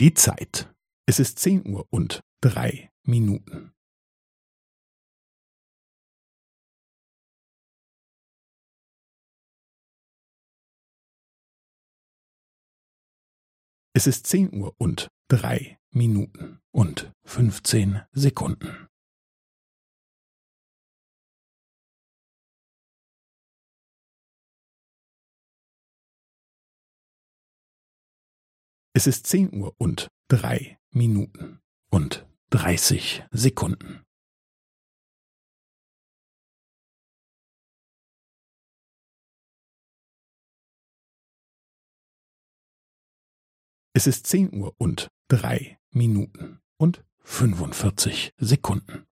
Die Zeit. Es ist zehn Uhr und drei Minuten. Es ist zehn Uhr und drei Minuten und fünfzehn Sekunden. Es ist zehn Uhr und drei Minuten und dreißig Sekunden. Es ist zehn Uhr und drei Minuten und fünfundvierzig Sekunden.